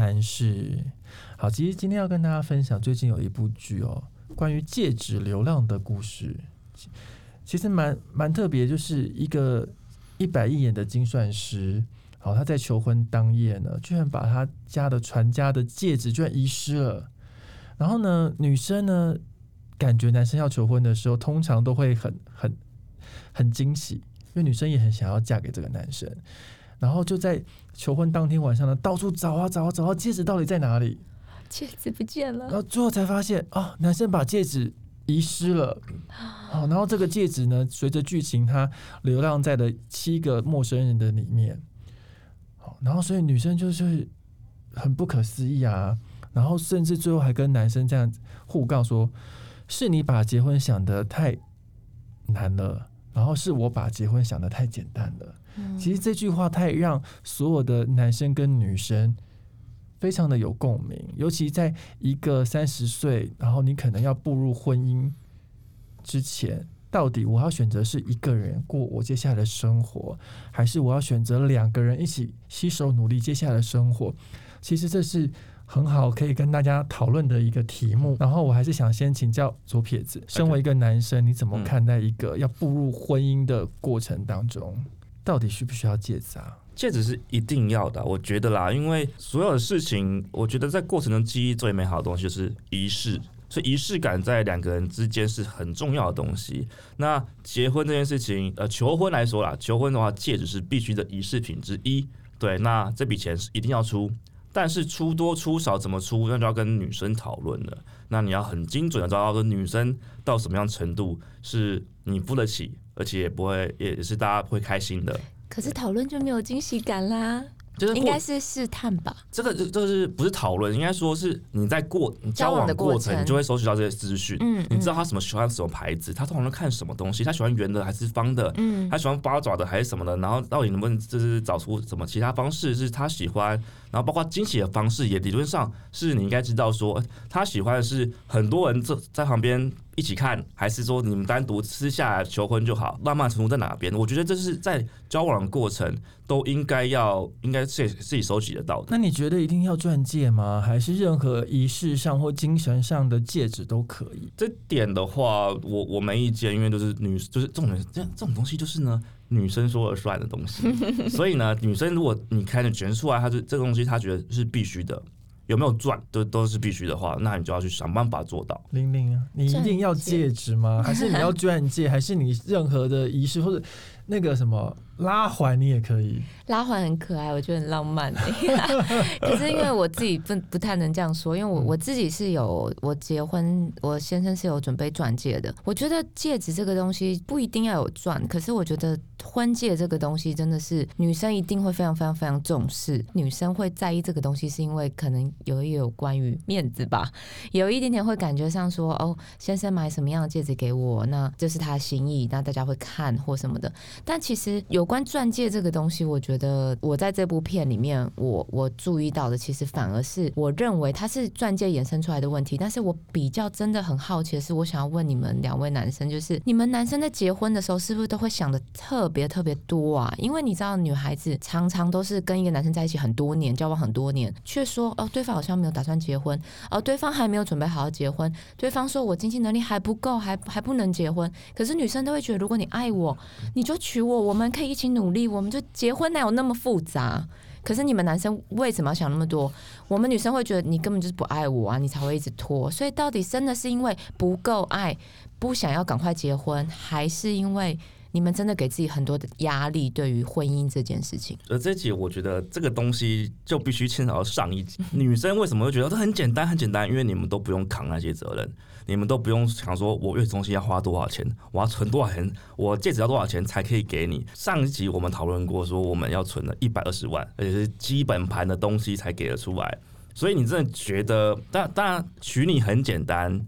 谈室。好，其实今天要跟大家分享最近有一部剧哦，关于戒指流浪的故事，其实蛮蛮特别，就是一个一百亿眼的精算师，好，他在求婚当夜呢，居然把他家的传家的戒指居然遗失了。然后呢，女生呢，感觉男生要求婚的时候，通常都会很很很惊喜，因为女生也很想要嫁给这个男生。然后就在求婚当天晚上呢，到处找啊找啊找到戒指到底在哪里？戒指不见了，然后最后才发现啊，男生把戒指遗失了。好，然后这个戒指呢，随着剧情它流浪在了七个陌生人的里面。好，然后所以女生就是很不可思议啊，然后甚至最后还跟男生这样互告说：“是你把结婚想得太难了，然后是我把结婚想得太简单了。”其实这句话太让所有的男生跟女生非常的有共鸣，尤其在一个三十岁，然后你可能要步入婚姻之前，到底我要选择是一个人过我接下来的生活，还是我要选择两个人一起携手努力接下来的生活？其实这是很好可以跟大家讨论的一个题目。然后我还是想先请教左撇子，身为一个男生，你怎么看待一个要步入婚姻的过程当中？到底需不需要戒指啊？戒指是一定要的，我觉得啦，因为所有的事情，我觉得在过程中记忆最美好的东西就是仪式，所以仪式感在两个人之间是很重要的东西。那结婚这件事情，呃，求婚来说啦，求婚的话，戒指是必须的仪式品之一。对，那这笔钱是一定要出，但是出多出少怎么出，那就要跟女生讨论了。那你要很精准的知道说女生到什么样程度是你付得起。而且也不会，也是大家会开心的。可是讨论就没有惊喜感啦。就是应该是试探吧。这个这这是不是讨论？应该说是你在过交往的过程，你就会收集到这些资讯。嗯，你知道他什么喜欢什么牌子，他通常看什么东西，他喜欢圆的还是方的？嗯，他喜欢八爪的还是什么的？然后到底能不能就是找出什么其他方式是他喜欢？然后包括惊喜的方式，也理论上是你应该知道说他喜欢的是很多人在在旁边。一起看，还是说你们单独私下求婚就好？浪漫程度在哪边？我觉得这是在交往的过程都应该要，应该自己自己收集得到的。那你觉得一定要钻戒吗？还是任何仪式上或精神上的戒指都可以？这点的话，我我没意见，因为就是女，就是这种这样这种东西，就是呢女生说了算的东西。所以呢，女生如果你开的全出来，她就这个东西她觉得是必须的。有没有赚都都是必须的话，那你就要去想办法做到。玲玲啊，你一定要戒指吗？还是你要 钻戒？还是你任何的仪式或者那个什么拉环，你也可以。拉环很可爱，我觉得很浪漫。可是因为我自己不不太能这样说，因为我我自己是有我结婚，我先生是有准备钻戒的。我觉得戒指这个东西不一定要有钻，可是我觉得婚戒这个东西真的是女生一定会非常非常非常重视。女生会在意这个东西，是因为可能有一有关于面子吧，有一点点会感觉上说哦，先生买什么样的戒指给我，那这是他的心意，那大家会看或什么的。但其实有关钻戒这个东西，我觉得。我在这部片里面，我我注意到的，其实反而是我认为它是钻戒衍生出来的问题。但是我比较真的很好奇的是，我想要问你们两位男生，就是你们男生在结婚的时候，是不是都会想的特别特别多啊？因为你知道，女孩子常常都是跟一个男生在一起很多年，交往很多年，却说哦，对方好像没有打算结婚，哦，对方还没有准备好好结婚，对方说我经济能力还不够，还还不能结婚。可是女生都会觉得，如果你爱我，你就娶我，我们可以一起努力，我们就结婚哪有那么复杂，可是你们男生为什么要想那么多？我们女生会觉得你根本就是不爱我啊，你才会一直拖。所以到底真的是因为不够爱，不想要赶快结婚，还是因为？你们真的给自己很多的压力，对于婚姻这件事情。而这集我觉得这个东西就必须牵扯到上一集。女生为什么会觉得这很简单很简单？因为你们都不用扛那些责任，你们都不用想说我月子中心要花多少钱，我要存多少钱，我戒指要多少钱才可以给你。上一集我们讨论过，说我们要存了一百二十万，而且是基本盘的东西才给得出来。所以你真的觉得，当当然娶你很简单。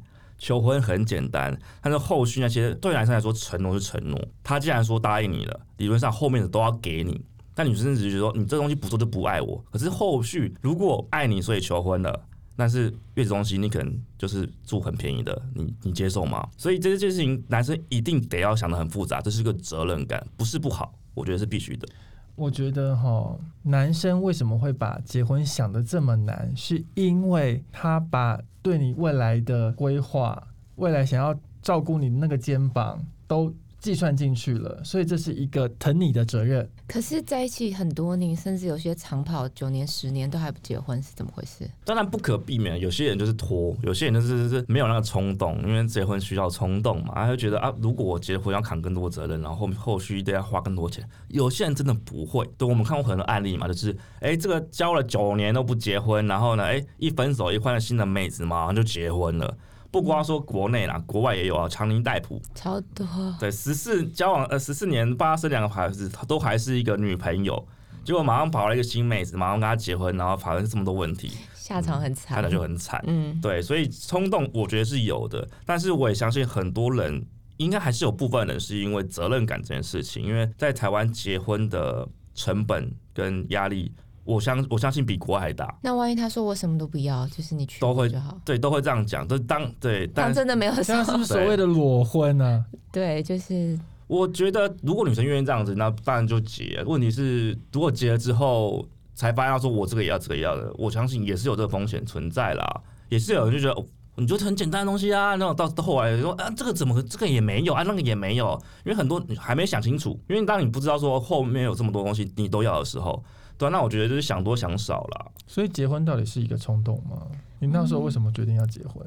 求婚很简单，但是后续那些对男生来说承诺是承诺。他既然说答应你了，理论上后面的都要给你。但女生只是觉得说你这东西不做就不爱我。可是后续如果爱你所以求婚了，但是月子中心你可能就是住很便宜的，你你接受吗？所以这件事情男生一定得要想的很复杂，这是个责任感，不是不好，我觉得是必须的。我觉得哈，男生为什么会把结婚想的这么难，是因为他把对你未来的规划、未来想要照顾你那个肩膀都计算进去了，所以这是一个疼你的责任。可是在一起很多年，甚至有些长跑九年、十年都还不结婚，是怎么回事？当然不可避免，有些人就是拖，有些人就是是没有那个冲动，因为结婚需要冲动嘛，他就觉得啊，如果我结婚要扛更多责任，然后后后续都要花更多钱。有些人真的不会，对，我们看过很多案例嘛，就是哎、诶这个交了九年都不结婚，然后呢，哎、一分手一换了新的妹子，马上就结婚了。不光说国内啦，国外也有啊，长宁代普，超多，对，十四交往呃十四年，帮他生两个孩子，都还是一个女朋友，结果马上跑了一个新妹子，马上跟他结婚，然后发生这么多问题，下场很惨看着。就很惨。嗯，对，所以冲动我觉得是有的，但是我也相信很多人应该还是有部分人是因为责任感这件事情，因为在台湾结婚的成本跟压力，我相我相信比国外还大。那万一他说我什么都不要，就是你去都会我就好，对，都会这样讲，都当对，但但真的没有 什么。是不是所谓的裸婚啊呢、对，就是我觉得如果女生愿意这样子，那当然就结。问题是，如果结了之后才发现说我这个也要，这个也要的，我相信也是有这个风险存在啦。也是有人就觉得。哦你觉得很简单的东西啊，然后到到后来说啊，这个怎么这个也没有啊，那个也没有，因为很多你还没想清楚，因为当你不知道说后面有这么多东西你都要的时候，对啊、那我觉得就是想多想少了。所以结婚到底是一个冲动吗？你那时候为什么决定要结婚？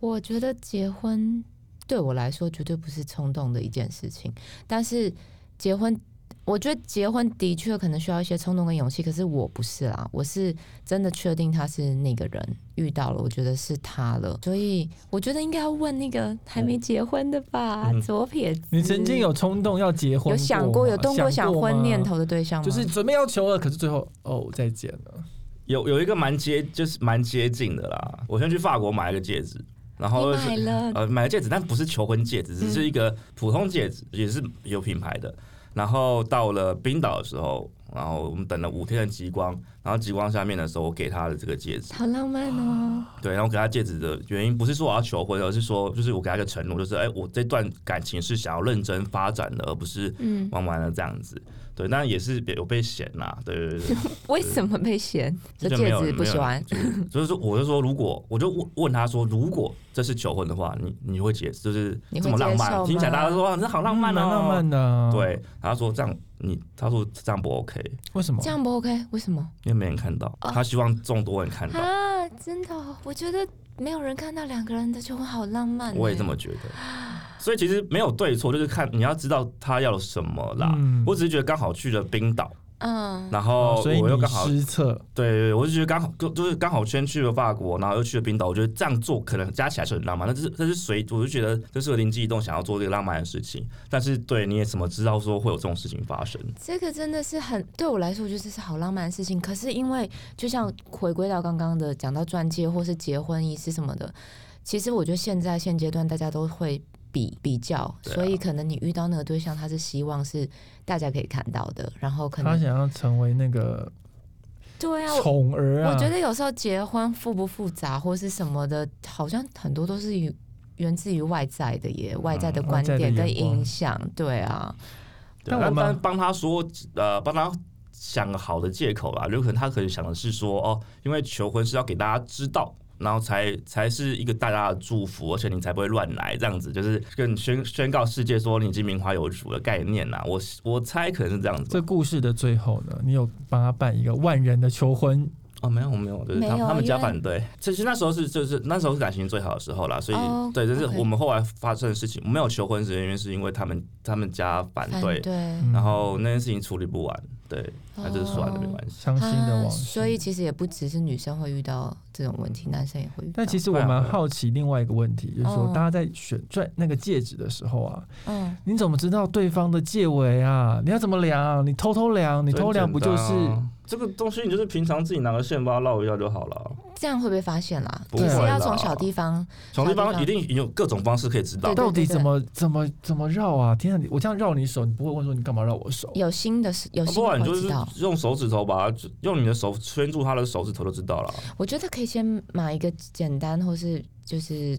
我觉得结婚对我来说绝对不是冲动的一件事情，但是结婚，我觉得结婚的确可能需要一些冲动跟勇气，可是我不是啦，我是真的确定他是那个人遇到了，我觉得是他了，所以我觉得应该要问那个还没结婚的吧，嗯左撇子。你曾经有冲动要结婚有想过有动过想婚念头的对象吗？就是准备要求了，可是最后哦再见了。有有一个蛮接就是蛮接近的啦，我先去法国买了个戒指，然后买了，呃，买了戒指，但不是求婚戒指，只是一个普通戒指，也是有品牌的。然后到了冰岛的时候，然后我们等了五天的极光，然后极光下面的时候，我给他的这个戒指，好浪漫哦。对，然后给他戒指的原因不是说我要求婚，而是说就是我给他一个承诺，就是哎，我这段感情是想要认真发展的，而不是嗯，玩玩的这样子。对，那也是有被嫌啦，对对对对。为什么被嫌？这戒指不喜欢。就是就是说，我就说，如果我就问问他说，如果这是求婚的话，你你会接，就是你会这么浪漫，听起来大家都说哇，这好浪漫哦，蛮浪漫的、啊。，对，他说这样你，他说这样不 OK，为什么这？样不 OK？为什么？因为没人看到，哦他希望众多人看到，啊，真的哦，我觉得没有人看到两个人的求婚好浪漫。我也这么。觉得。所以其实没有对错，就是看你要知道他要什么啦。嗯我只是觉得刚好去了冰岛，嗯，然后哦所以我又刚好失策，对对，对我就觉得刚好就就是刚好先去了法国，然后又去了冰岛，我觉得这样做可能加起来是很浪漫，但是这是随我就觉得这是个灵机一动想要做这个浪漫的事情，但是对你也怎么知道说会有这种事情发生？这个真的是很对我来说，我觉得这是好浪漫的事情。可是因为就像回归到刚刚的讲到钻戒或是结婚仪式什么的，其实我觉得现在现阶段大家都会比比较，啊所以可能你遇到那个对象，他是希望是大家可以看到的，然后可能他想要成为那个对啊，宠儿啊。我觉得有时候结婚复不复杂或是什么的，好像很多都是于源自于外在的耶，外在的嗯观点跟影响，对啊，对但但我们帮他说呃帮他。想个好的借口啦，有可能他可能想的是说，哦，因为求婚是要给大家知道，然后才才是一个大家的祝福，而且你才不会乱来，这样子就是跟宣宣告世界说你已经名花有主的概念呐。我我猜可能是这样子。这故事的最后呢，你有帮他办一个万人的求婚，哦，没有没有，就是没有他他们家反对。其实那时候是就是那时候是感情最好的时候啦，所以、哦对，就是我们后来发生的事情。没有求婚的原因是因为他们他们家反对，然后那件事情处理不完，对，那就是算了，哦没关系。伤心的啊往事。所以其实也不只是女生会遇到这种问题，男生也会遇到。但其实我蛮好奇另外一个问题，就是说嗯大家在选钻那个戒指的时候啊，嗯，你怎么知道对方的戒围啊？你要怎么量？你偷偷量，你偷偷量不就是？这个东西？你就是平常自己拿个线把它绕一下就好了。这样会不会发现啦？不其实会要从小地方，从地小地方方一定有各种方式可以知道对。到底怎么怎么怎么绕啊？天啊！你我这样绕你手，你不会问说你干嘛绕我手？有新的是有新不然你就是。用手指头把它，用你的手圈住他的手指头就知道了。我觉得可以先买一个简单或是就是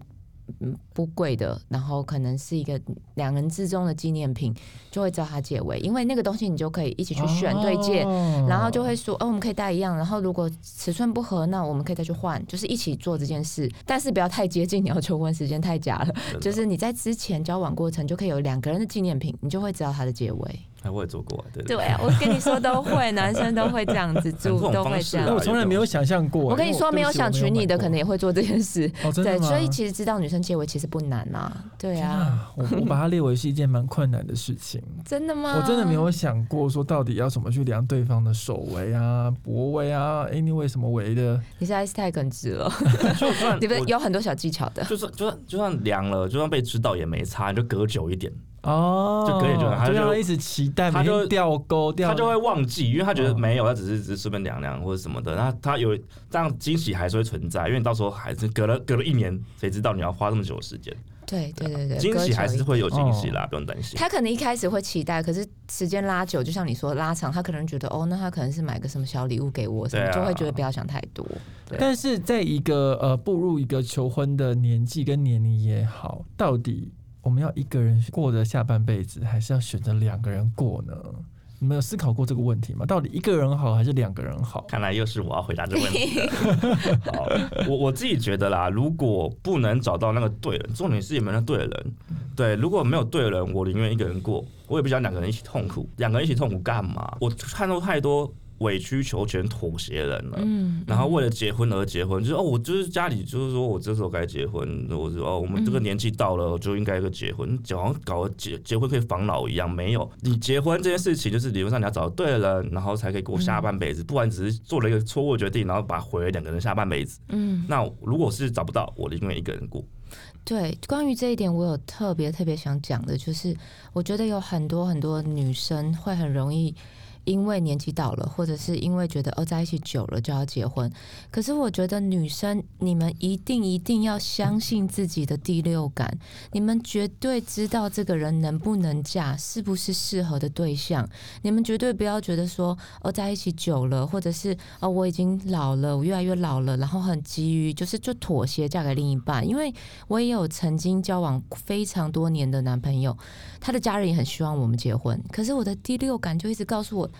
嗯不贵的，然后可能是一个两人之中的纪念品，就会知道它戒围，因为那个东西你就可以一起去选对戒。哦然后就会说，哦，我们可以带一样。然后如果尺寸不合，那我们可以再去换，就是一起做这件事。但是不要太接近你要求婚时间，太假了。就是你在之前交往过程就可以有两个人的纪念品，你就会知道他的结尾。哎，我也做过，对对啊，我跟你说都会，男生都会这样子 做，都会这样。哎我从来没有想象过。我跟你说，没有想娶你的，可能能也会做这件事。哦，真的对，所以其实知道女生结尾其实不难啊。对天啊，啊，我我把它列为是一件蛮困难的事情。真的吗？我真的没有想过说到底要怎么去量对方的手围啊、脖围啊，anyway 什么围的。你现在是太耿直了，就算你不是有很多小技巧的。就算就算就算量了，就算被知道也没差，你就隔久一点，哦，就隔夜就他就一直期待，他就每天吊钩吊，他就会忘记，因为他觉得哦没有，他只是只是顺便量量或者什么的。那他有这样惊喜还是会存在，因为你到时候还是隔了隔了一年，谁知道你要花这么久的时间？对对对对，惊喜还是会有惊喜哦啦，不用担心。他可能一开始会期待，可是时间拉久，就像你说拉长，他可能觉得哦，那他可能是买个什么小礼物给我，什么、就会觉得不要想太多。对但是在一个呃步入一个求婚的年纪跟年龄也好，到底我们要一个人过的下半辈子，还是要选择两个人过呢？你们有思考过这个问题吗？到底一个人好还是两个人好？看来又是我要回答这个问题。好，我我自己觉得啦，如果不能找到那个对人，重点是有没有那对的人。对，如果没有对的人，我宁愿一个人过，我也不想两个人一起痛苦。两个人一起痛苦干嘛？我看到太多委曲求全、妥协人了。嗯，然后为了结婚而结婚，就是哦，我就是家里就是说我这时候该结婚，我说哦，我们这个年纪到了就应该个结婚，就好像搞得结结婚可以防老一样，没有，你结婚这件事情就是理论上你要找对的人，然后才可以过下半辈子，不然只是做了一个错误的决定，然后把毁了两个人下半辈子。嗯，那如果是找不到，我宁愿一个人过。对，关于这一点，我有特别特别想讲的，就是我觉得有很多很多女生会很容易。因为年纪到了，或者是因为觉得哦在一起久了就要结婚，可是我觉得女生你们一定一定要相信自己的第六感，你们绝对知道这个人能不能嫁，是不是适合的对象，你们绝对不要觉得说哦在一起久了，或者是哦我已经老了，我越来越老了，然后很急于就是就妥协嫁给另一半，因为我也有曾经交往非常多年的男朋友，他的家人也很希望我们结婚，可是我的第六感就一直告诉我。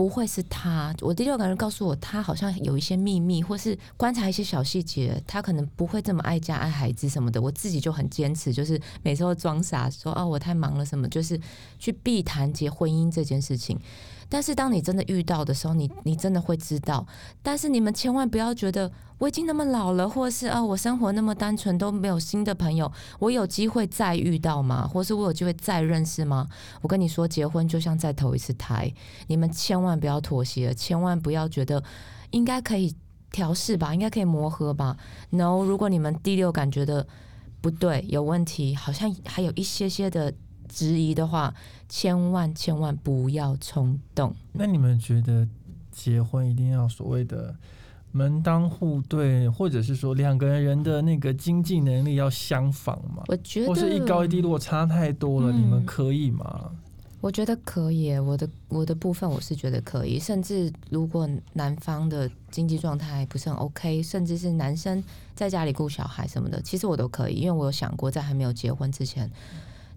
不会是他，我第六感人告诉我，他好像有一些秘密，或是观察一些小细节，他可能不会这么爱家、爱孩子什么的。我自己就很坚持，就是每次都装傻说啊，我太忙了什么，就是去避谈结婚姻这件事情。但是当你真的遇到的时候，你你真的会知道。但是你们千万不要觉得我已经那么老了，或是啊我生活那么单纯都没有新的朋友，我有机会再遇到吗？或是我有机会再认识吗？我跟你说，结婚就像再投一次胎，你们千万不要妥协，千万不要觉得应该可以调试吧，应该可以磨合吧。No，如果你们第六感觉得不对，有问题，好像还有一些些的质疑的话，千万千万不要冲动。那你们觉得结婚一定要所谓的门当户对，或者是说两个人的那个经济能力要相仿吗？我觉得，或是一高一低，如果差太多了，嗯你们可以吗？我觉得可以。我的我的部分我是觉得可以，甚至如果男方的经济状态不是很 OK，甚至是男生在家里顾小孩什么的，其实我都可以，因为我有想过在还没有结婚之前。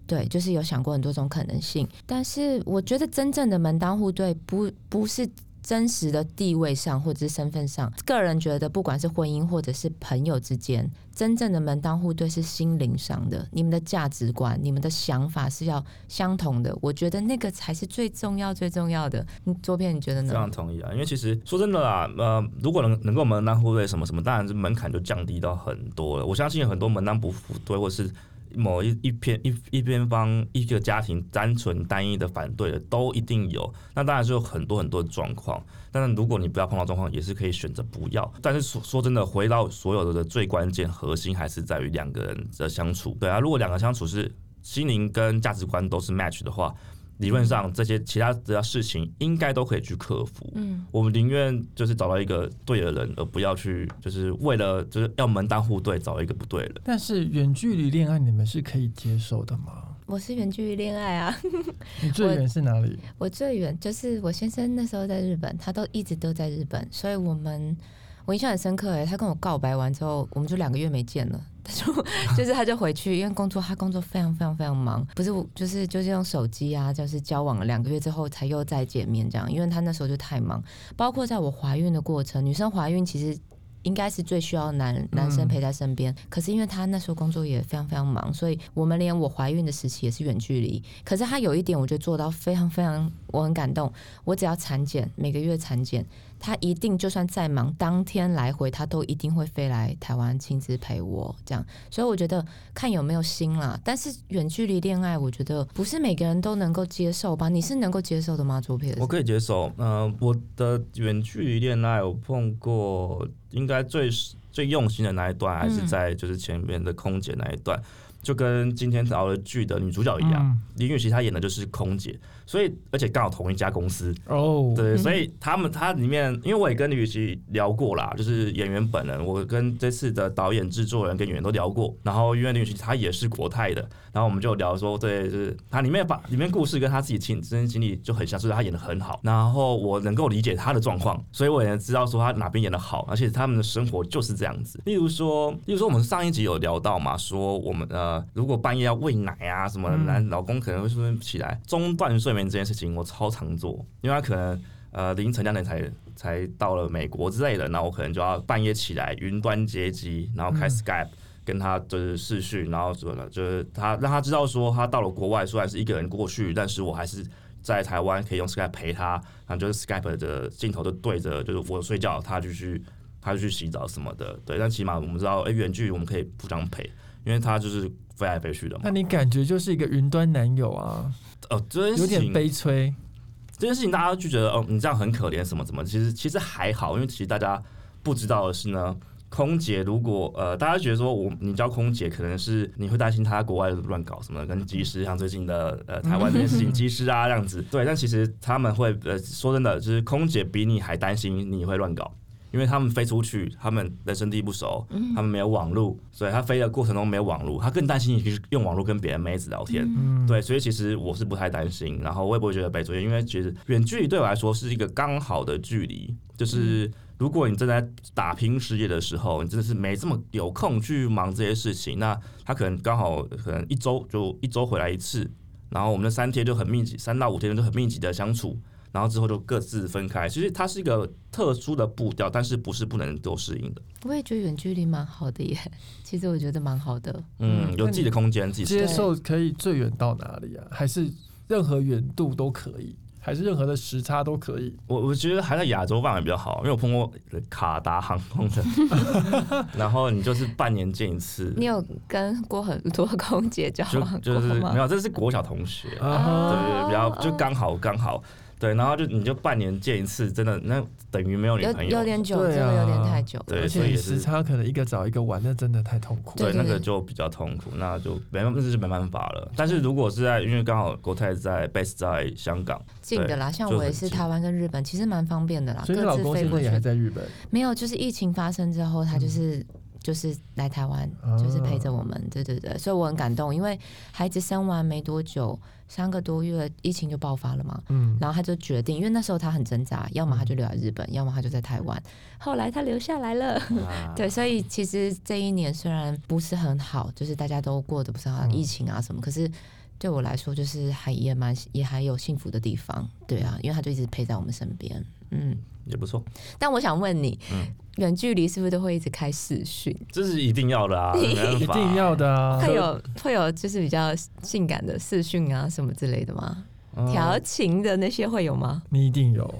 对，就是有想过很多种可能性，但是我觉得真正的门当户对不不是真实的地位上或者是身份上，个人觉得不管是婚姻或者是朋友之间，真正的门当户对是心灵上的，你们的价值观、你们的想法是要相同的，我觉得那个才是最重要、最重要的。你左边你觉得呢非？常同意啊，因为其实说真的啦，呃，如果能能够门当户对什么什么，当然是门槛就降低到很多了。我相信很多门当不户对，或是某一一篇一一边方一个家庭单纯单一的反对的，都一定有。那当然是有很多很多的状况，但是如果你不要碰到状况，也是可以选择不要。但是说说真的，回到所有的最关键核心，还是在于两个人的相处。对啊，如果两个相处是心灵跟价值观都是 match 的话，理论上这些其他的事情应该都可以去克服。嗯，我们宁愿就是找到一个对的人，而不要去就是为了就是要门当户对找一个不对的人。但是远距离恋爱你们是可以接受的吗？我是远距离恋爱啊，你最远是哪里？我最远就是我先生那时候在日本，他都一直都在日本，所以我们我印象很深刻哎，他跟我告白完之后，我们就两个月没见了，他就就是他就回去，因为工作他工作非常非常非常忙，不是就是就是用手机啊，就是交往了两个月之后才又再见面这样，因为他那时候就太忙，包括在我怀孕的过程，女生怀孕其实。应该是最需要男男生陪在身边，可是因为他那时候工作也非常非常忙，所以我们连我怀孕的时期也是远距离。可是他有一点，我觉得做到非常非常，我很感动。我只要产检，每个月产检。他一定就算再忙，当天来回他都一定会飞来台湾亲自陪我，这样。所以我觉得看有没有心啦。但是远距离恋爱，我觉得不是每个人都能够接受吧？你是能够接受的吗？左撇我可以接受。嗯，我的远距离恋爱，我碰过，应该最最用心的那一段，还是在就是前面的空姐那一段，就跟今天聊的剧的女主角一样，林允熙她演的就是空姐。所以，而且刚好同一家公司哦，对，所以他们他里面，因为我也跟李雨琦聊过啦，就是演员本人，我跟这次的导演、制作人跟演员都聊过。然后，因为李雨琦他也是国泰的，然后我们就聊说，对，就是他里面把里面故事跟他自己亲身经历就很像，所以他演的很好。然后我能够理解他的状况，所以我也知道说他哪边演的好，而且他们的生活就是这样子。例如说，例如说我们上一集有聊到嘛，说我们呃，如果半夜要喂奶啊，什么男老公可能会不是起来中断睡。这件事情我超常做，因为他可能呃凌晨两点才才到了美国之类的，那我可能就要半夜起来云端接机，然后开 Skype 跟他就是视讯，然后什么的，就是他让他知道说他到了国外，虽然是一个人过去，但是我还是在台湾可以用 Skype 陪他，然后就是 Skype 的镜头就对着，就是我睡觉，他就去他就去洗澡什么的，对，但起码我们知道，哎，远距离我们可以互相陪，因为他就是飞来飞去的嘛。那你感觉就是一个云端男友啊？哦，这件事情有点悲催。这件事情大家就觉得哦，你这样很可怜，什么什么？其实其实还好，因为其实大家不知道的是呢，空姐如果呃，大家觉得说我你叫空姐，可能是你会担心她国外乱搞什么，跟机师像最近的呃台湾这件事情，机师啊这样子。对，但其实他们会呃说真的，就是空姐比你还担心你会乱搞。因为他们飞出去，他们人生地不熟，他们没有网络，所以他飞的过程中没有网络，他更担心你用网络跟别人妹子聊天。对，所以其实我是不太担心，然后我也不会觉得被追，因为其实远距离对我来说是一个刚好的距离。就是如果你正在打拼事业的时候，你真的是没这么有空去忙这些事情，那他可能刚好可能一周就一周回来一次，然后我们的三天就很密集，三到五天就很密集的相处。然后之后就各自分开。其实它是一个特殊的步调，但是不是不能够适应的。我也觉得远距离蛮好的耶。其实我觉得蛮好的。嗯，有自己的空间，自己接受可以最远到哪里啊？还是任何远度都可以？还是任何的时差都可以？我我觉得还在亚洲范围比较好，因为我碰过卡达航空的，然后你就是半年见一次。你有跟过很多空姐交往就是没有，这是国小同学，对对，比较就刚好刚好。对，然后就你就半年见一次，真的那等于没有女朋友，有点久，真的有点太久。对，而且时差可能一个早一个晚，那真的太痛苦。对，那个就比较痛苦，那就没那是没办法了。但是如果是在，因为刚好国泰在 base 在香港，近的啦，像我也是台湾跟日本，其实蛮方便的啦。所以老公现在也还在日本？没有，就是疫情发生之后，他就是。就是来台湾，就是陪着我们，对对对，所以我很感动，因为孩子生完没多久，三个多月，疫情就爆发了嘛。嗯，然后他就决定，因为那时候他很挣扎，要么他就留在日本，要么他就在台湾。后来他留下来了，对，所以其实这一年虽然不是很好，就是大家都过得不是很好疫情啊什么，可是对我来说，就是还也蛮也还有幸福的地方，对啊，因为他就一直陪在我们身边，嗯。也不错，但我想问你，远距离是不是都会一直开视讯？这是一定要的啊，一定要的啊。会有会有就是比较性感的视讯啊什么之类的吗？调情的那些会有吗？你一定有。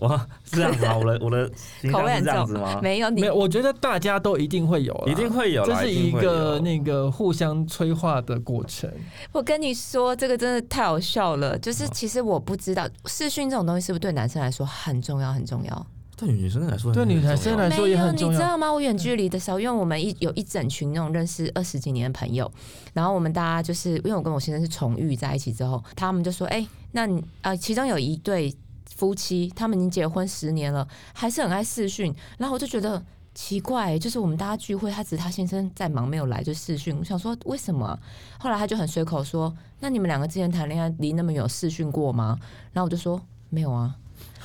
哇，是这样子吗？我的 我的口味这样子吗？没有，没有。我觉得大家都一定会有，一定会有，这是一个那个互相催化的过程。我跟你说，这个真的太好笑了。就是其实我不知道视讯这种东西是不是对男生来说很重要，很重要。对女生来说，对女生来说也很重要。你知道吗？我远距离的时候，因为我们一有一整群那种认识二十几年的朋友，然后我们大家就是因为我跟我先生是重遇在一起之后，他们就说：“哎，那你啊，其中有一对。”夫妻他们已经结婚十年了，还是很爱视讯。然后我就觉得奇怪，就是我们大家聚会，他只是他先生在忙没有来就视讯。我想说为什么？后来他就很随口说：“那你们两个之前谈恋爱离那么远，视讯过吗？”然后我就说：“没有啊。”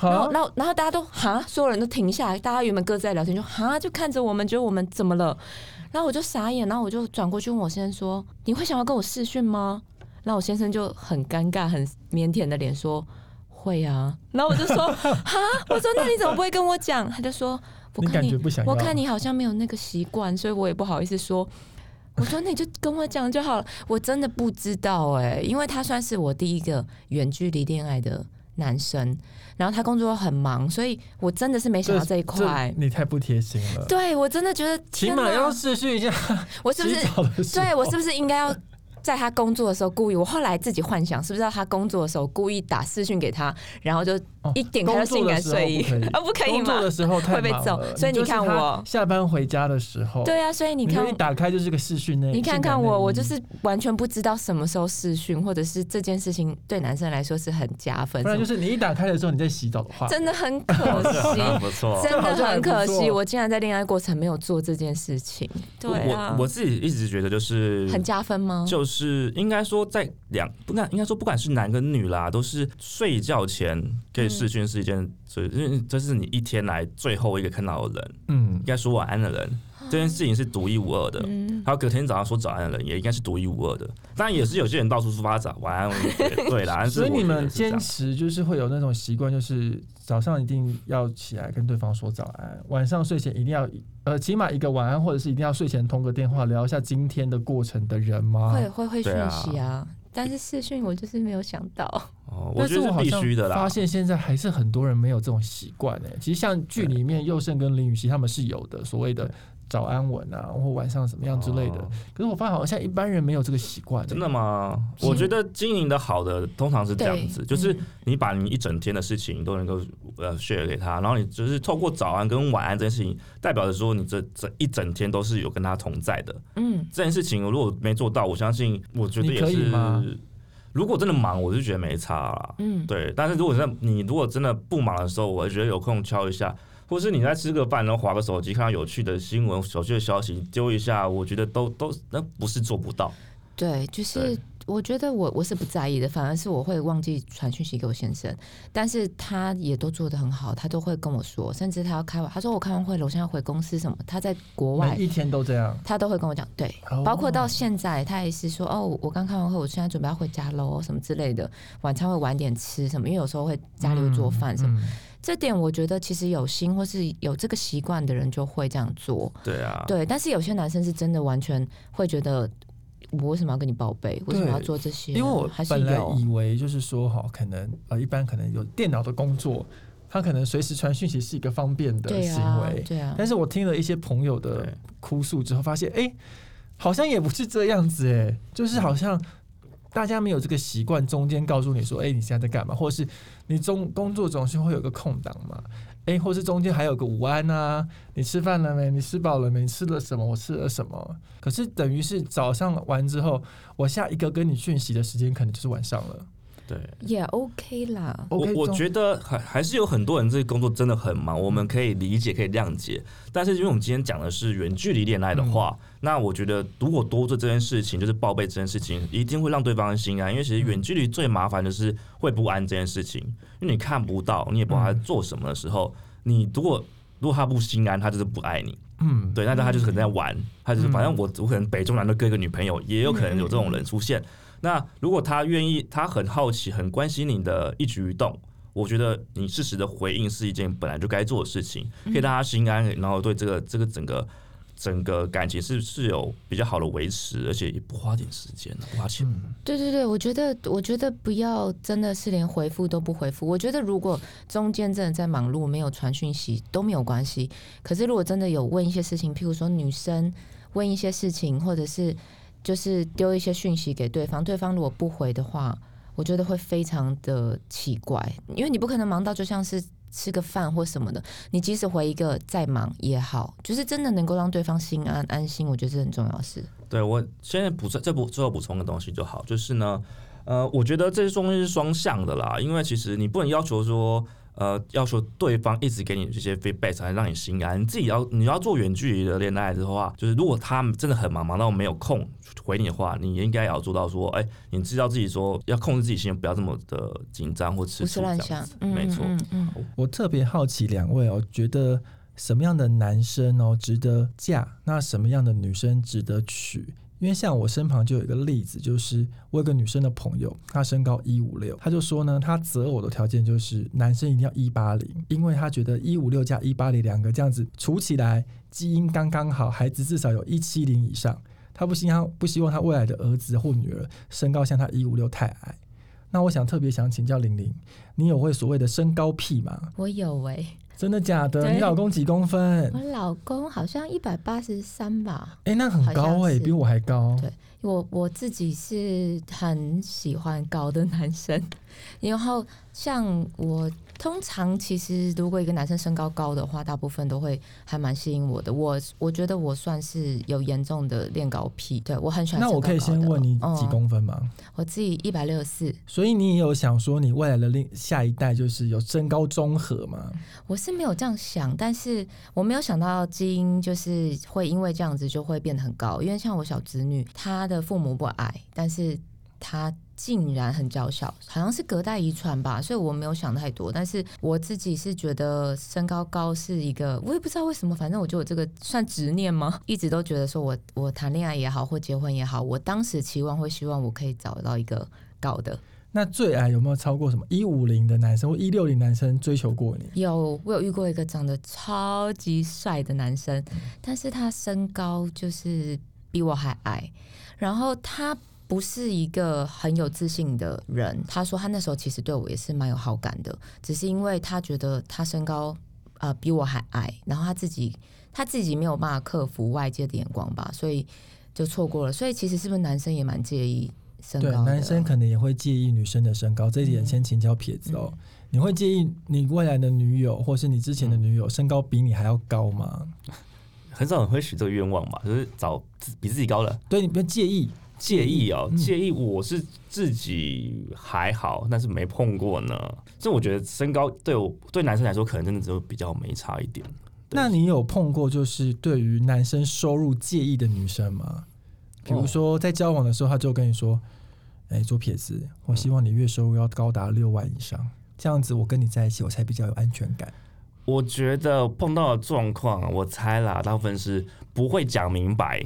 然后，然后，然后大家都哈，所有人都停下来，大家原本各自在聊天，就哈，就看着我们，觉得我们怎么了？然后我就傻眼，然后我就转过去问我先生说：“你会想要跟我视讯吗？”然后我先生就很尴尬、很腼腆的脸说：“会啊。”然后我就说：“ 哈，我说那你怎么不会跟我讲？”他就说：“我看你感觉不想？我看你好像没有那个习惯，所以我也不好意思说。我说那你就跟我讲就好了。我真的不知道哎、因为他算是我第一个远距离恋爱的男生，然后他工作很忙，所以我真的是没想到这一块。你太不贴心了。对我真的觉得，起码要试训一下我是不是。对我是不是应该要在他工作的时候故意？我后来自己幻想，是不是他工作的时候故意打私讯给他，然后就一点开就性感睡衣啊，不可以工作吗的？时候太会被揍所以你看我下班回家的时候，对啊，所以你看你就一打开就是个视讯内，你看看我，我就是完全不知道什么时候视讯，或者是这件事情对男生来说是很加分，不然就是你一打开的时候你在洗澡的话，真的很 可惜，不错。真的很可惜，我竟然在恋爱过程没有做这件事情。对啊我，我自己一直觉得就是很加分吗？就是应该说，在两不敢应该说，不管是男跟女啦，都是睡觉前可以视讯是一件，所以因为这是你一天来最后一个看到的人，嗯应，该说晚安的人，这件事情是独一无二的。嗯，还有隔天早上说早安的人，也应该是独一无二的。当然，也是有些人到处出发早晚安，对对啦。所以你们坚持就是会有那种习惯，就是早上一定要起来跟对方说早安，晚上睡前一定要呃起码一个晚安，或者是一定要睡前通个电话聊一下今天的过程的人吗？会会会讯息啊，但是视讯我就是没有想到。哦，我但觉得是必是我好像须的啦发。现现在还是很多人没有这种习惯诶。其实像剧里面佑胜跟林雨熙他们是有的，所谓的早安吻啊，或晚上什么样之类的。哦可是我发现好像一般人没有这个习惯欸。真的吗？我觉得经营的好的通常是这样子，就是嗯你把你一整天的事情都能够呃 share 给他，然后你就是透过早安跟晚安这件事情，代表着说你这这一整天都是有跟他同在的。嗯，这件事情如果没做到，我相信我觉得也是吗。如果真的忙，我就觉得没差啦。嗯对，但是如果真的你如果真的不忙的时候，我觉得有空敲一下，或是你在吃个饭，然后划个手机，看到有趣的新闻、有趣的消息，丢一下，我觉得都都那不是做不到。对，就是对我觉得我我是不在意的，反而是我会忘记传讯息给我先生，但是他也都做得很好，他都会跟我说，甚至他要开完，他说我开完会了，我现在要回公司什么，他在国外每。一天都这样。他都会跟我讲，对，哦包括到现在，他也是说，哦，我刚开完会，我现在准备要回家喽，什么之类的，晚餐会晚点吃什么，因为有时候会家里会做饭什么，嗯这点我觉得其实有心或是有这个习惯的人就会这样做，对啊，对，但是有些男生是真的完全会觉得，我为什么要跟你报备？为什么要做这些？因为我本来以为就是说哈，可能呃一般可能有电脑的工作，他可能随时传讯息是一个方便的行对啊为。，对啊，但是我听了一些朋友的哭诉之后，发现哎、诶好像也不是这样子哎、就是好像大家没有这个习惯，中间告诉你说，哎、你现在在干嘛，或者是你中工作总是会有个空档嘛，哎、或是中间还有个午安啊，你吃饭了没？你吃饱了没？吃了什么？我吃了什么？可是等于是早上完之后，我下一个跟你讯息的时间可能就是晚上了。对。也 OK 啦。我我觉得还还是有很多人这个工作真的很忙，我们可以理解，可以谅解。但是因为我们今天讲的是远距离恋爱的话，那我觉得如果多做这件事情，就是报备这件事情，一定会让对方心安。因为其实远距离最麻烦的是会不安这件事情，因为你看不到，你也不知道他做什么的时候，你如果如果他不心安，他就是不爱你。嗯，对，那他就是可能在玩，他就是反正我我可能北中南都各一个女朋友，也有可能有这种人出现。那如果他愿意，他很好奇、很关心你的一举一动，我觉得你适时的回应是一件本来就该做的事情，可以让他心安，然后对这个这个整个整个感情是是有比较好的维持，而且也不花点时间，不花钱。嗯对对对，我觉得我觉得不要真的是连回复都不回复。我觉得如果中间真的在忙碌，没有传讯息都没有关系。可是如果真的有问一些事情，譬如说女生问一些事情，或者是就是丢一些讯息给对方，对方如果不回的话，我觉得会非常的奇怪，因为你不可能忙到就像是。吃个饭或什么的，你即使回一个再忙也好，就是真的能够让对方心安安心，我觉得是很重要的事。对我现在补充这补最后补充个东西就好，就是呢，呃，我觉得这些东西是双向的啦，因为其实你不能要求说，呃要求对方一直给你这些 feedback 才能让你心安。你自己要你要做远距离的恋爱的话，就是如果他们真的很忙，忙到没有空回你的话，你应该也要做到说，哎、你知道自己说要控制自己心，不要这么的紧张或吃胡思醋这乱想样子。，嗯没错。嗯嗯嗯我特别好奇两位哦，觉得什么样的男生哦值得嫁？那什么样的女生值得娶？因为像我身旁就有一个例子，就是我有个女生的朋友，她身高一五六，她就说呢，她择偶的条件就是男生一定要一八零，因为她觉得一五六加一八零两个这样子除起来基因刚刚好，孩子至少有一七零以上。她不希望不希望她未来的儿子或女儿身高像她一五六太矮。那我想特别想请教玲玲，你有会所谓的身高癖吗？我有哎、真的假的？你老公几公分我？老公好像一百八十三吧。哎、那很高哎、比我还高。对我我自己是很喜欢高的男生，然后像我通常其实如果一个男生身高高的话，大部分都会还蛮吸引我的。我我觉得我算是有严重的恋高癖，对我很喜欢那我可以。先问你嗯几公分吗？我自己一百六十四，所以你也有想说你未来的另下一代就是有身高综合吗？我是没有这样想，但是我没有想到基因就是会因为这样子就会变得很高。因为像我小侄女，她的父母不矮，但是她竟然很娇小，好像是隔代遗传吧，所以我没有想太多。但是我自己是觉得身高高是一个，我也不知道为什么，反正我就有这个算执念吗？一直都觉得说我我谈恋爱也好，或结婚也好，我当时期望会希望我可以找到一个高的。那最矮有没有超过什么一五零的男生或一六零男生追求过你？有，我有遇过一个长得超级帅的男生，但是他身高就是比我还矮，然后他不是一个很有自信的人。他说他那时候其实对我也是蛮有好感的，只是因为他觉得他身高呃比我还矮，然后他自己他自己没有办法克服外界的眼光吧，所以就错过了。所以其实是不是男生也蛮介意身，高的？男生可能也会介意女生的身高，这一点嗯先请教撇子哦。你会介意你未来的女友或是你之前的女友身高比你还要高吗？很少人会许这个愿望嘛，就是找比自己高的。对，你不要介意。介意哦，嗯介意我是自己还好，但是没碰过呢。这我觉得身高对我对男生来说，可能真的只有比较没差一点。那你有碰过就是对于男生收入介意的女生吗？比如说在交往的时候，他就跟你说：“哎、左撇子，我希望你月收入要高达六万以上，这样子我跟你在一起，我才比较有安全感。我觉得碰到的状况，我猜啦，大部分是不会讲明白，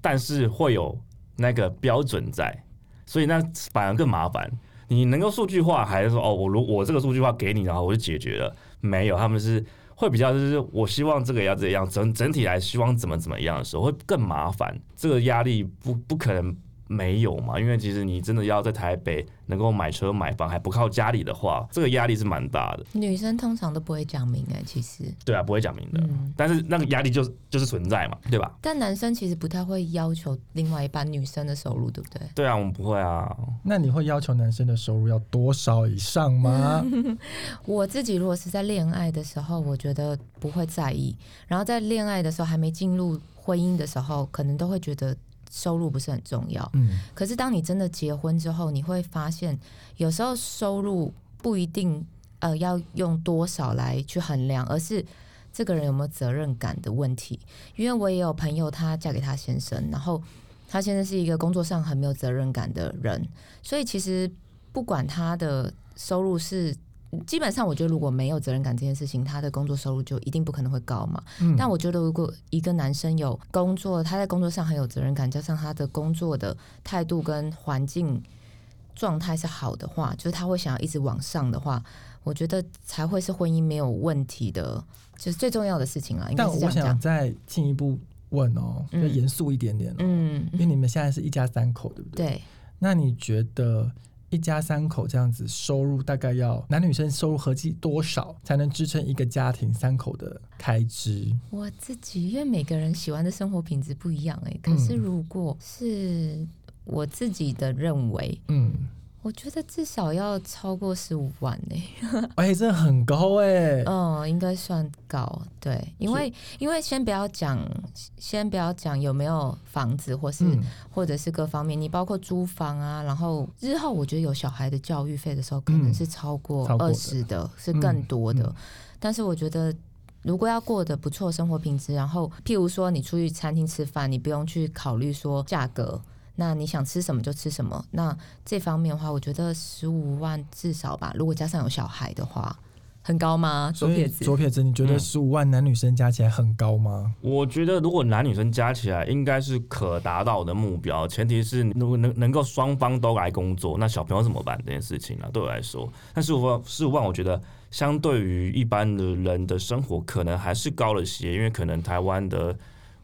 但是会有那个标准在，所以那反而更麻烦。你能够数据化，还是说哦，我如我这个数据化给你，然后我就解决了？没有，他们是会比较就是我希望这个要这样，整整体来希望怎么怎么样的时候，会更麻烦。这个压力不不可能没有嘛，因为其实你真的要在台北能够买车买房还不靠家里的话，这个压力是蛮大的。女生通常都不会讲明哎、其实，对啊，不会讲明的，嗯。但是那个压力就是就是存在嘛，对吧？但男生其实不太会要求另外一半女生的收入，对不对？对啊，我们不会啊。那你会要求男生的收入要多少以上吗？我自己如果是在恋爱的时候，我觉得不会在意；然后在恋爱的时候还没进入婚姻的时候，可能都会觉得收入不是很重要。嗯，可是当你真的结婚之后，你会发现，有时候收入不一定呃要用多少来去衡量，而是这个人有没有责任感的问题。因为我也有朋友，她嫁给她先生，然后她先生是一个工作上很没有责任感的人，所以其实不管他的收入是。基本上，我觉得如果没有责任感这件事情，他的工作收入就一定不可能会高嘛。嗯但我觉得，如果一个男生有工作，他在工作上很有责任感，加上他的工作的态度跟环境状态是好的话，就是他会想要一直往上的话，我觉得才会是婚姻没有问题的，就是最重要的事情啦。应该但我想。再进一步问哦，就嗯严肃一点点哦，嗯因，为你们现在是一家三口，对不对？。对，那你觉得一家三口这样子收入大概要男女生收入合计多少才能支撑一个家庭三口的开支？我自己因为每个人喜欢的生活品质不一样哎、可是嗯如果是我自己的认为，嗯，我觉得至少要超过十五万呢、哎、真的很高哎、嗯，应该算高，对，因为因为先不要讲，先不要讲有没有房子，或是、嗯，或者是各方面，你包括租房啊，然后日后我觉得有小孩的教育费的时候，可能嗯是超过二十的，是更多的。嗯但是我觉得。如果要过得不错生活品质，然后譬如说你出去餐厅吃饭，你不用去考虑说价格，那你想吃什么就吃什么。那这方面的话，我觉得十五万至少吧，如果加上有小孩的话，很高吗？左撇子，左撇子，你觉得嗯十五万男女生加起来很高吗？我觉得如果男女生加起来，应该是可达到的目标，前提是如果能能够双方都来工作，那小朋友怎么办这件事情啊？对我来说，但十五万十五万，我觉得相对于一般的人的生活，可能还是高了些，因为可能台湾的，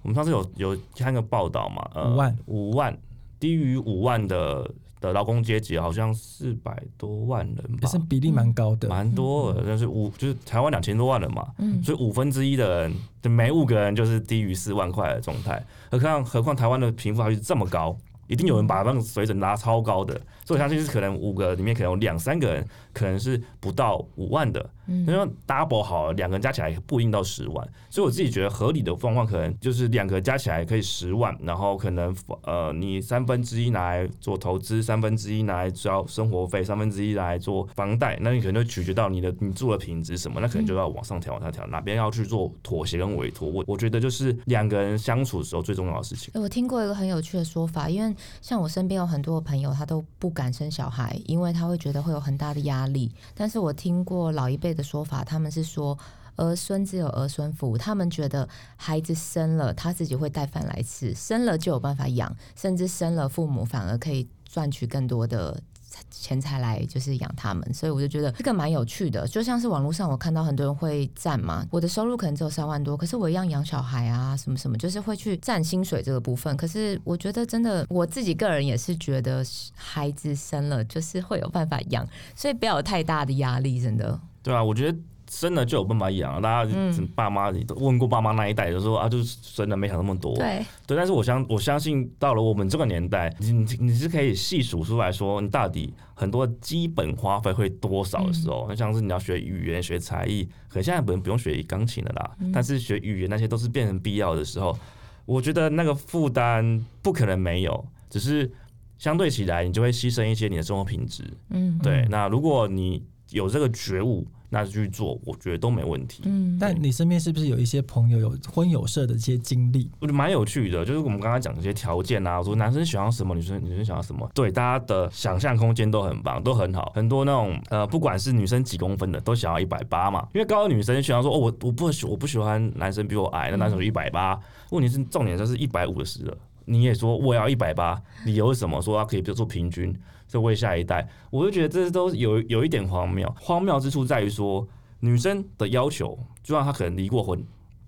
我们上次有有看个报道嘛，呃，五万五万低于五万的的劳工阶级，好像四百多万人吧也是，比例蛮高的。蛮多的，但是五就是台湾两千多万人嘛，嗯，所以五分之一的人，就每五个人就是低于四万块的状态。何况何况台湾的贫富差距这么高，一定有人把那个水准拉超高的。所以我相信是可能五个里面可能有两三个人可能是不到五万的，嗯那就 double 好，两个人加起来不一定到十万。所以我自己觉得合理的状况可能就是两个加起来可以十万，然后可能呃你三分之一拿来做投资，三分之一拿来交生活费，三分之一拿来做房贷，那你可能就取决到你的你住的品质什么，那可能就要往上调往下调，哪边要去做妥协跟委托。我我觉得就是两个人相处的时候最重要的事情。欸我听过一个很有趣的说法，因为像我身边有很多朋友，他都不敢生小孩，因为他会觉得会有很大的压力。但是我听过老一辈的说法，他们是说。儿孙自有儿孙福，他们觉得孩子生了，他自己会带饭来吃，生了就有办法养，甚至生了父母反而可以赚取更多的钱财来就是养他们，所以我就觉得这个蛮有趣的。就像是网络上我看到很多人会赞嘛，我的收入可能只有三万多，可是我一样养小孩啊，什么什么，就是会去占薪水这个部分。可是我觉得真的，我自己个人也是觉得孩子生了就是会有办法养，所以不要有太大的压力，真的。对啊，我觉得生了就有办法养，大家嗯。爸妈你都问过爸妈那一代，就说啊，就是生了没想那么多。对，对，但是我相我相信到了我们这个年代，你你你是可以细数出来说，你到底很多基本花费会多少的时候，那、像是你要学语言、学才艺，可能现在不用不用学钢琴了啦，但是学语言那些都是变成必要的时候，我觉得那个负担不可能没有，只是相对起来，你就会牺牲一些你的生活品质。嗯。对，那如果你有这个觉悟，那就去做，我觉得都没问题。嗯，但你身边是不是有一些朋友有婚友社的一些经历？我觉得蛮有趣的，就是我们刚刚讲这些条件啊，我说男生喜欢什么，女生女生想要什么，对大家的想象空间都很棒，都很好。很多那种呃，不管是女生几公分的，都想要一百八嘛，因为高的女生喜欢说哦，我我不喜我不喜欢男生比我矮，那男生有一百八。问题是重点就是一百五十了，你也说我要一百八，理由是什么？说他可以比如说平均，这为下一代，我就觉得这都有有一点荒谬。荒谬之处在于说，女生的要求，就算她可能离过婚。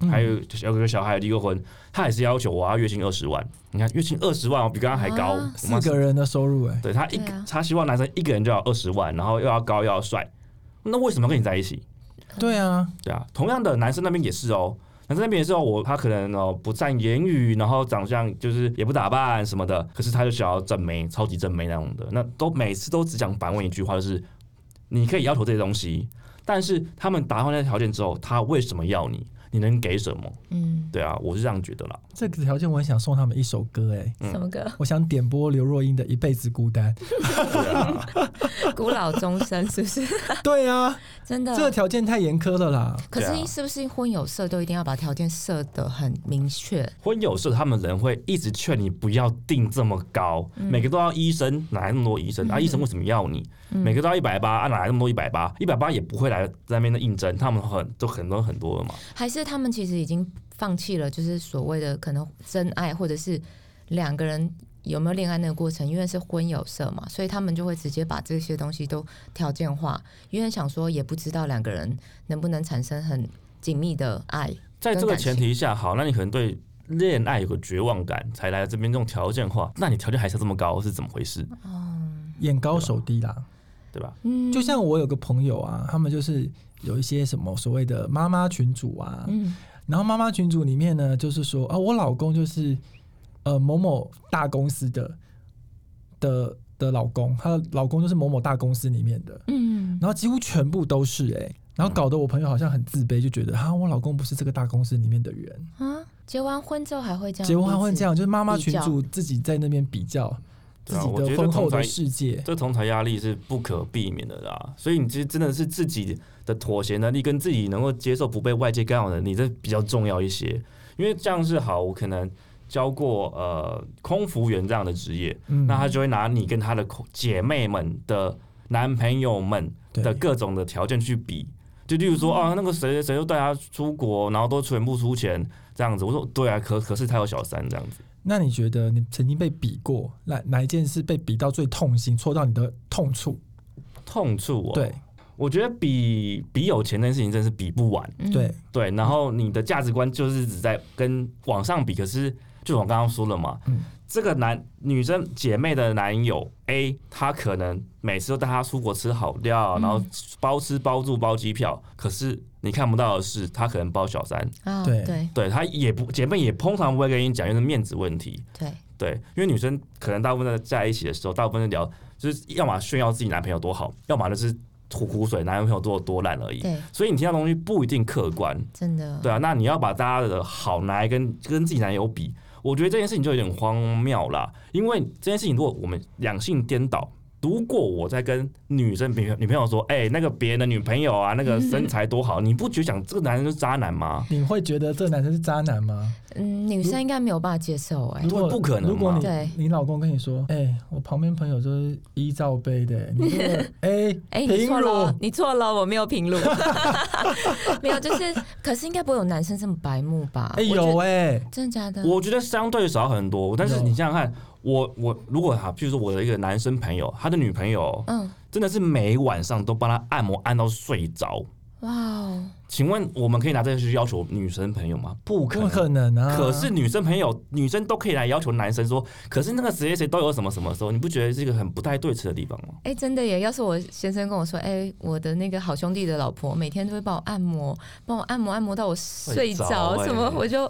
嗯还有有个小孩离过婚，她也是要求我要月薪二十万。你看月薪二十万，我比刚刚还高。四个人的收入、哎，对她一个对啊希望男生一个人就要二十万，然后又要高又要帅，那为什么要跟你在一起？对啊，对啊，同样的男生那边也是哦，那在那边的时候，我他可能哦不善言语，然后长相就是也不打扮什么的，可是他就想要正妹，超级正妹那种的，那都每次都只讲反问一句话，就是你可以要求这些东西，但是他们达到那些条件之后，他为什么要你？你能给什么？嗯，对啊，我是这样觉得啦。这个条件我很想送他们一首歌、哎，嗯什么歌？我想点播刘若英的《一辈子孤单》。对啊，孤老终生是不是？对啊，真的这个条件太严苛了啦。可是是不是婚友社都一定要把条件设得很明确？婚友社他们人会一直劝你不要定这么高，每个都要医生，哪来那么多医生、啊？医生为什么要你？每个都要一百八啊，哪来那么多一百八？一百八也不会来在那边的应征，他们很都很多很多了嘛。还是他们其实已经放弃了，就是所谓的可能真爱，或者是两个人有没有恋爱那个过程，因为是婚有色嘛，所以他们就会直接把这些东西都条件化，因为想说也不知道两个人能不能产生很紧密的爱。在这个前提下，好，那你可能对恋爱有个绝望感，才来这边这种条件化，那你条件还是这么高，是怎么回事？眼高手低啦，对吧？嗯，就像我有个朋友啊，他们就是有一些什么所谓的妈妈群主啊，嗯。然后妈妈群主里面呢，就是说啊，我老公就是呃某某大公司的的的老公，她的老公就是某某大公司里面的，嗯，然后几乎全部都是哎、然后搞得我朋友好像很自卑，就觉得啊，我老公不是这个大公司里面的人。啊，结完婚之后还会这样，结婚还会这样，就是妈妈群主自己在那边比较自己对啊我觉得的丰厚的世界。这同台压力是不可避免的啦，所以你其实真的是自己的妥协能力跟自己能够接受不被外界干扰的能力，这比较重要一些。因为这样是好，我可能教过呃空服员这样的职业，嗯那他就会拿你跟他的口姐妹们的男朋友们的各种的条件去比，就例如说啊，那个谁谁谁都带他出国，然后都全部出钱这样子。我说对啊，可可是他有小三这样子。那你觉得你曾经被比过哪哪一件事被比到最痛心，戳到你的痛处？痛处哦，对，我觉得比比有钱这件事情真是比不完。嗯。对，对，然后你的价值观就是只在跟往上比，可是就我刚刚说了嘛，嗯这个男女生姐妹的男友 A，他可能每次都带她出国吃好料，嗯。然后包吃包住包机票，可是你看不到的是，他可能包小三，啊，对。对。对他也不姐妹也通常不会跟你讲，因为是面子问题。对，对，因为女生可能大部分的在一起的时候，大部分是聊，就是要么炫耀自己男朋友多好，要么就是吐苦水，男朋友多多烂而已。对，所以你听到的东西不一定客观，真的，对啊，那你要把大家的好拿来跟跟自己男友比，我觉得这件事情就有点荒谬啦。因为这件事情，如果我们两性颠倒，如果我在跟女生女女朋友说，哎、那个别人的女朋友啊，那个身材多好，你不觉得讲这个男生是渣男吗？你会觉得这个男生是渣男吗？嗯，女生应该没有办法接受，哎如，果不可能如果对你你老公跟你说，哎、我旁边朋友就是一罩杯的、你 哎哎，你错了，你错了，我没有平乳，没有，就是，可是应该不会有男生这么白目吧？哎、有哎、真的假的？我觉得相对少很多，但是你想想看，我我如果哈，譬如说我的一个男生朋友，他的女朋友嗯，真的是每晚上都帮他按摩按到睡着。哇哦，请问我们可以拿这个去要求女生朋友吗？不可不能。可能啊！可是女生朋友，女生都可以来要求男生说，可是那个谁谁谁都有什么什么时候，你不觉得是一个很不太对称的地方吗？哎，真的耶！要是我先生跟我说，哎，我的那个好兄弟的老婆每天都会帮我按摩，帮我按摩按摩到我睡睡着什么我就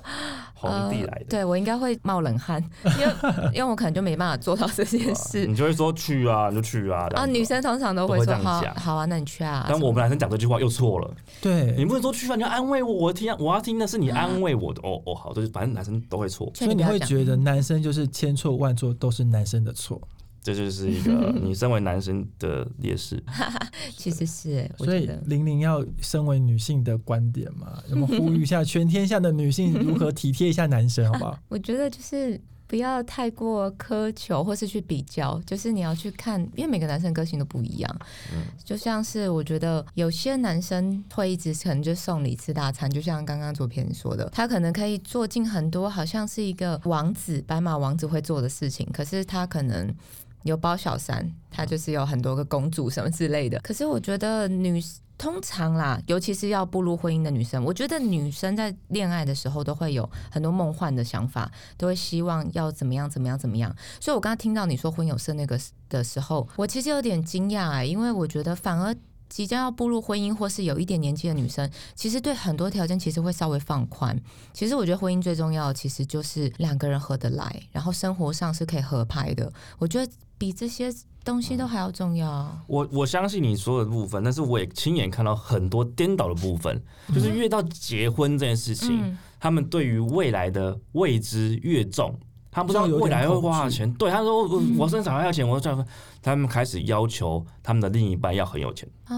皇帝来的，对我应该会冒冷汗，因为因为我可能就没办法做到这件事你就会说去啊，你就去啊。这啊。女，生通常都会说好这样讲好啊，那你去啊。但我们男生讲这句话又错了，对你，不能说去啊，你要安慰我，我听我要听的是你安慰我的。哦哦，好，就是反正男生都会错，所以你会觉得男生就是千错万错都是男生的错，这就是一个你身为男生的劣势。其实是所以玲玲要身为女性的观点嘛，我们呼吁一下 全天下的女性如何体贴一下男生，好不好？我觉得就是不要太过苛求，或是去比较，就是你要去看，因为每个男生个性都不一样。嗯就像是我觉得有些男生会一直可能就送礼吃大餐，就像刚刚左偏说的，他可能可以做尽很多好像是一个王子白马王子会做的事情，可是他可能。有包小三，他就是有很多个公主什么之类的。可是我觉得女通常啦，尤其是要步入婚姻的女生，我觉得女生在恋爱的时候都会有很多梦幻的想法，都会希望要怎么样怎么样怎么样。所以我刚刚听到你说婚有色那个的时候，我其实有点惊讶哎，因为我觉得反而。即将要步入婚姻或是有一点年纪的女生，其实对很多条件其实会稍微放宽。其实我觉得婚姻最重要的其实就是两个人合得来，然后生活上是可以合拍的。我觉得比这些东西都还要重要。我我相信你说的部分，但是我也亲眼看到很多颠倒的部分，就是越到结婚这件事情，嗯，他们对于未来的未知越重。他不知道未来会花多少钱，对他说我生小孩要钱，我要他们开始要求他们的另一半要很有钱，哦，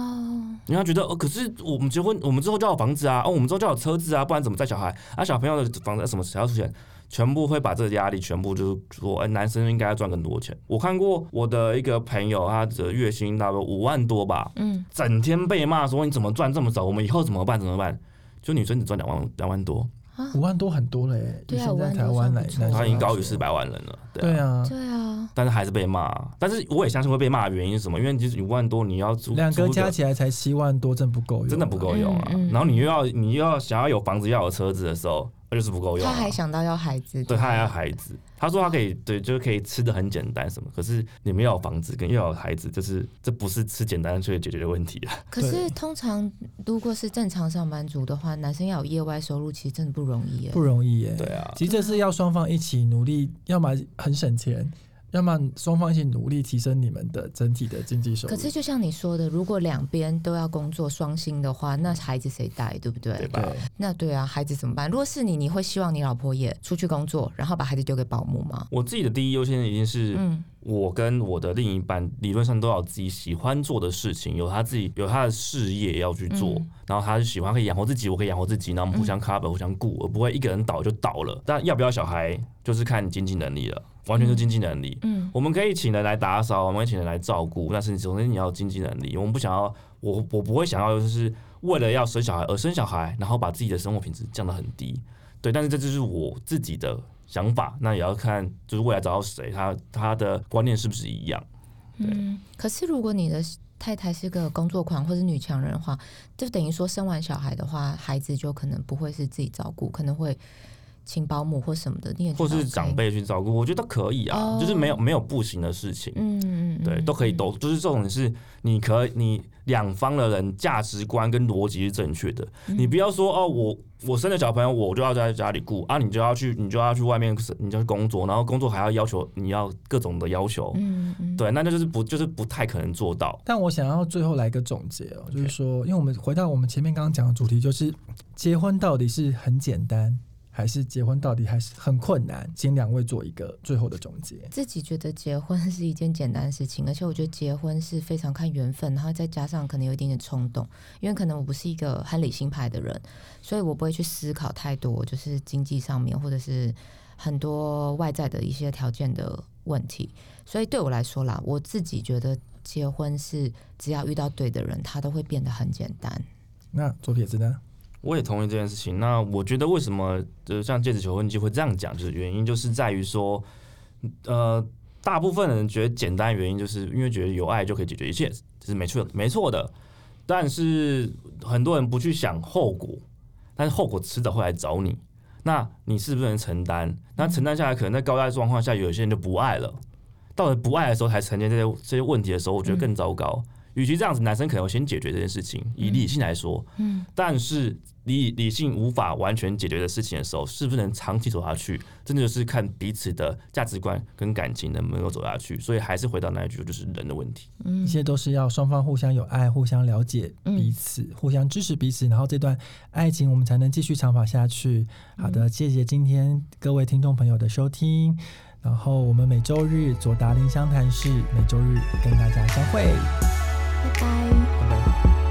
因为他觉得哦，可是我们结婚，我们之后就要有房子啊，哦，我们之后就要有车子啊，不然怎么带小孩啊？小朋友的房子什么谁要出钱？全部会把这个压力全部就是说，哎、男生应该要赚更多钱。我看过我的一个朋友，他的月薪大概五万多吧，嗯，整天被骂说你怎么赚这么少，我们以后怎么办？怎么办？就女生只赚两万两万多，五万多很多了耶，对啊现在五万台湾来算不，错男生他已经高于四百万人了，对啊。对啊，但是还是被骂，但是我也相信会被骂的原因是什么？因为就是五万多，你要租两个加起来才七万多，真不够用，真的不够用啊。嗯嗯然后你又要你又要想要有房子要有车子的时候，那就是不够用、啊。他还想到要孩子，对他还要孩子，他说他可以对，就是可以吃的很简单什么，可是你们要有房子跟又要有孩子，就是这不是吃简单就可以解决的问题啊。可是通常如果是正常上班族的话，男生要有业外收入，其实真的不容易耶。不容易耶。对啊，其实这是要双方一起努力，要么很省钱，要么双方一起努力提升你们的整体的经济收入。可是就像你说的，如果两边都要工作双薪的话，那孩子谁带，对不对？对吧？那对啊，孩子怎么办？如果是你，你会希望你老婆也出去工作，然后把孩子丢给保姆吗？我自己的第一优先一定是嗯我跟我的另一半理论上都有自己喜欢做的事情，有他自己有他的事业要去做，嗯然后他是喜欢可以养活自己，我可以养活自己，然后我们互相 cover、互相顾，而不会一个人倒就倒了。但要不要小孩，就是看经济能力了，完全是经济能力。嗯我们可以请人来打扫，我们可以请人来照顾，但是首先你要经济能力。我们不想要，我我不会想要就是为了要生小孩而生小孩，然后把自己的生活品质降得很低。对，但是这就是我自己的想法，那也要看就是未来找到谁，他他的观念是不是一样。对嗯。可是如果你的太太是个工作狂或是女强人的话，就等于说生完小孩的话，孩子就可能不会是自己照顾，可能会请保姆或什么的，或是长。辈去照顾，我觉得都可以啊，哦。就是没有没有不行的事情。嗯对，都可以嗯都，就是这种是你可你两方的人价值观跟逻辑是正确的，嗯。你不要说哦，我我生了小朋友，我就要在家里顾啊，你就要去你就要去外面你就要去工作，然后工作还要要求你要各种的要求，嗯嗯，对，那那就是不就是不太可能做到。但我想要最后来一个总结哦，就是说，因为我们回到我们前面刚刚讲的主题，就是结婚到底是很简单，还是结婚到底还是很困难？请两位做一个最后的总结。自己觉得结婚是一件简单的事情，而且我觉得结婚是非常看缘分，然后再加上可能有一点点冲动，因为可能我不是一个很理性派的人，所以我不会去思考太多，就是经济上面或者是很多外在的一些条件的问题。所以对我来说啦，我自己觉得结婚是只要遇到对的人，他都会变得很简单。那左撇子呢？我也同意这件事情。那我觉得为什么就是像戒指求婚机会这样讲，就是原因就是在于说，呃，大部分人觉得简单，原因就是因为觉得有爱就可以解决一切，这是没错没错的。但是很多人不去想后果，但是后果迟早会来找你。那你是不是能承担？那承担下来，可能在高压状况下，有些人就不爱了。到了不爱的时候，才呈现这些这些问题的时候，我觉得更糟糕。与其这样子，男生可能要先解决这件事情。以理性来说，嗯但是理理性无法完全解决的事情的时候，是不是能长期走下去，真的就是看彼此的价值观跟感情能不能够走下去。所以还是回到那一句，就是人的问题。嗯一切都是要双方互相有爱，互相了解嗯彼此，互相支持彼此，然后这段爱情我们才能继续长跑下去。好的，谢谢今天各位听众朋友的收听。然后我们每周日左达林湘潭市每周日跟大家相会。拜拜。